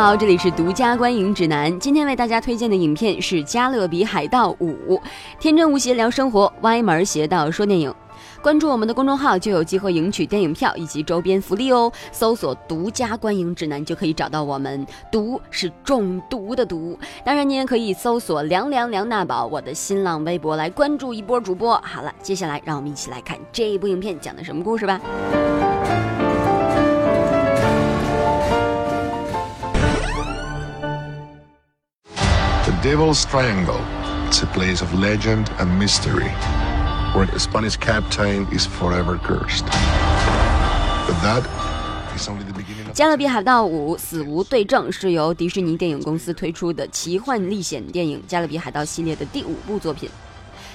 好，这里是独家观影指南。今天为大家推荐的影片是《加勒比海盗五》，天真无邪聊生活，歪门邪道说电影。关注我们的公众号就有机会赢取电影票以及周边福利哦。搜索“独家观影指南”就可以找到我们。毒是中毒的毒。当然，你也可以搜索“凉凉梁大宝”我的新浪微博来关注一波主播。好了，接下来让我们一起来看这一部影片讲的什么故事吧。it's a place of legend and mystery where a Spanish captain is forever cursed. 加勒比海盗五死无对证是由迪士尼电影公司推出的奇幻历险电影加勒比海盗系列的第五部作品。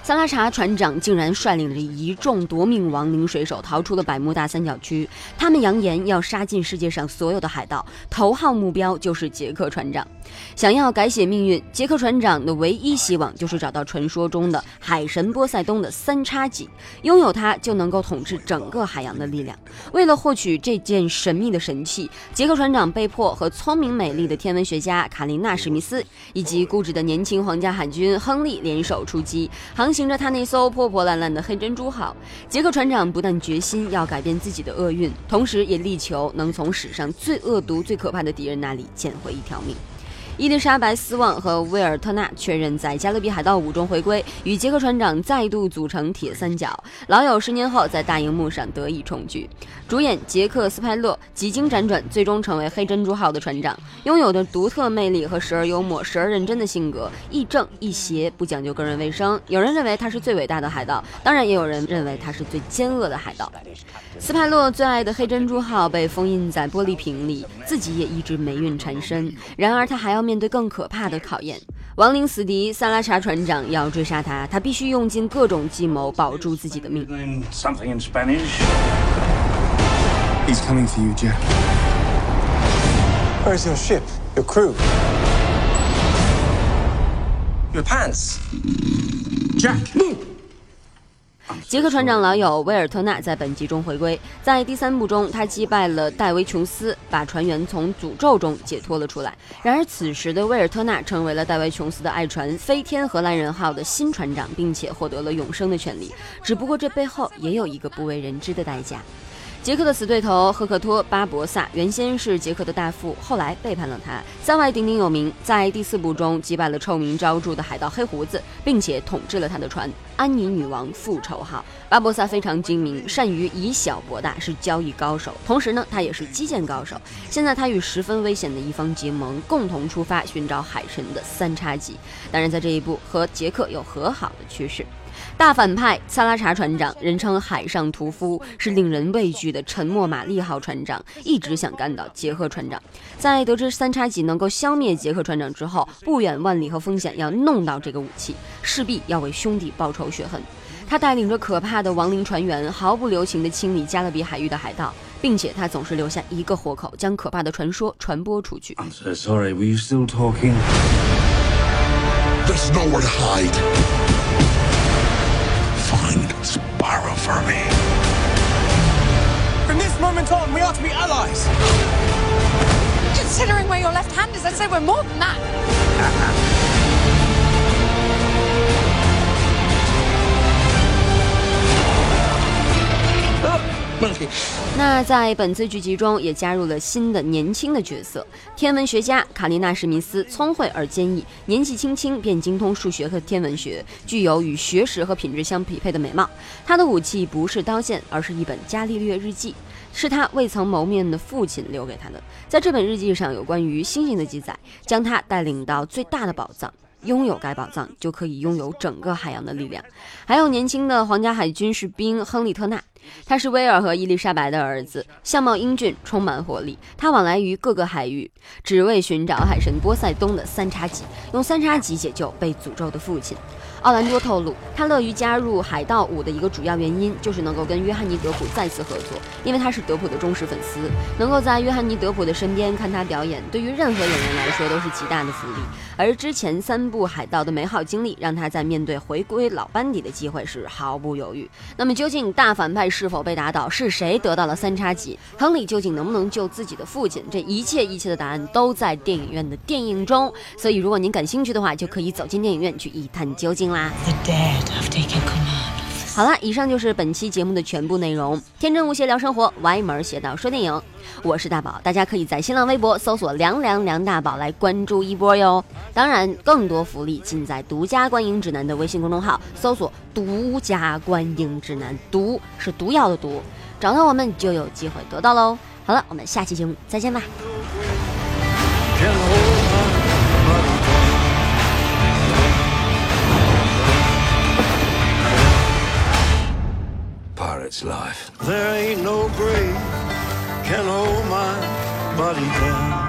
萨拉查船长竟然率领着一众夺命亡灵水手逃出了百慕大三角区他们扬言要杀尽世界上所有的海盗头号目标就是杰克船长。想要改写命运，杰克船长的唯一希望就是找到传说中的海神波塞冬的三叉戟，拥有它就能够统治整个海洋的力量。为了获取这件神秘的神器，杰克船长被迫和聪明美丽的天文学家卡琳娜史密斯以及固执的年轻皇家海军亨利联手出击，航。行着他那艘破破烂烂的黑珍珠号，杰克船长不但决心要改变自己的厄运，同时也力求能从史上最恶毒、最可怕的敌人那里捡回一条命。伊丽莎白·斯旺和威尔特纳确认在《加勒比海盗五》中回归，与杰克船长再度组成铁三角，老友十年后在大荧幕上得以重聚。主演杰克·斯派勒几经辗转，最终成为黑珍珠号的船长，拥有的独特魅力和时而幽默、时而认真的性格，亦正亦邪，不讲究个人卫生。有人认为他是最伟大的海盗，当然也有人认为他是最奸恶的海盗。斯派勒最爱的黑珍珠号被封印在玻璃瓶里，自己也一直霉运缠身。然而他还要。面对更可怕的考验，亡灵死敌萨拉查船长要追杀他，他必须用尽各种计谋保住自己的命。Something in Spanish. He's coming for you, Jack. Where's your ship? Your crew? Your pants. Jack! 杰克船长老友威尔特纳在本集中回归，在第三部中，他击败了戴维琼斯，把船员从诅咒中解脱了出来。然而，此时的威尔特纳成为了戴维琼斯的爱船“飞天荷兰人号”的新船长，并且获得了永生的权利。只不过，这背后也有一个不为人知的代价。杰克的死对头赫克托·巴博萨原先是杰克的大副，后来背叛了他，在外鼎鼎有名，在第四部中击败了臭名昭著的海盗黑胡子，并且统治了他的船“安妮女王复仇号”。巴博萨非常精明，善于以小博大，是交易高手，同时呢，他也是击剑高手。现在他与十分危险的一方结盟，共同出发寻找海神的三叉戟。当然，在这一步和杰克有和好的趋势。大反派萨拉查船长，人称海上屠夫，是令人畏惧的沉默玛丽号船长，一直想干倒杰克船长。在得知三叉戟能够消灭杰克船长之后，不远万里和风险要弄到这个武器，势必要为兄弟报仇雪恨。他带领着可怕的亡灵船员，毫不留情地清理加勒比海域的海盗，并且他总是留下一个活口，将可怕的传说传播出去。I'm so sorry. Were you still talking? There's nowhere to hide. Find Sparrow for me. From this moment on, we are to be allies! Considering where your left hand is, I'd say we're more than that. 那在本次剧集中也加入了新的年轻的角色，天文学家卡琳娜·史密斯，聪慧而坚毅，年纪轻轻便精通数学和天文学，具有与学识和品质相匹配的美貌。她的武器不是刀剑，而是一本伽利略日记，是他未曾谋面的父亲留给他的。在这本日记上有关于星星的记载，将他带领到最大的宝藏。拥有该宝藏，就可以拥有整个海洋的力量。还有年轻的皇家海军士兵亨利特纳，他是威尔和伊丽莎白的儿子，相貌英俊，充满活力。他往来于各个海域，只为寻找海神波塞冬的三叉戟，用三叉戟解救被诅咒的父亲。奥兰多透露，他乐于加入海盗五的一个主要原因就是能够跟约翰尼·德普再次合作，因为他是德普的忠实粉丝，能够在约翰尼·德普的身边看他表演，对于任何演员来说都是极大的福利。而之前三部海盗的美好经历，让他在面对回归老班底的机会是毫不犹豫。那么究竟大反派是否被打倒，是谁得到了三叉戟？亨利究竟能不能救自己的父亲？这一切一切的答案都在电影院的电影中。所以如果您感兴趣的话，就可以走进电影院去一探究竟啦。好了，以上就是本期节目的全部内容。天真无邪聊生活，歪门邪道说电影，我是大宝，大家可以在新浪微博搜索“凉凉梁大宝”来关注一波哟。当然，更多福利尽在独家观影指南的微信公众号，搜索“独家观影指南”，毒是毒药的毒，找到我们就有机会得到喽。好了，我们下期节目再见吧。Pirate's life. There ain't no grave can hold my body down.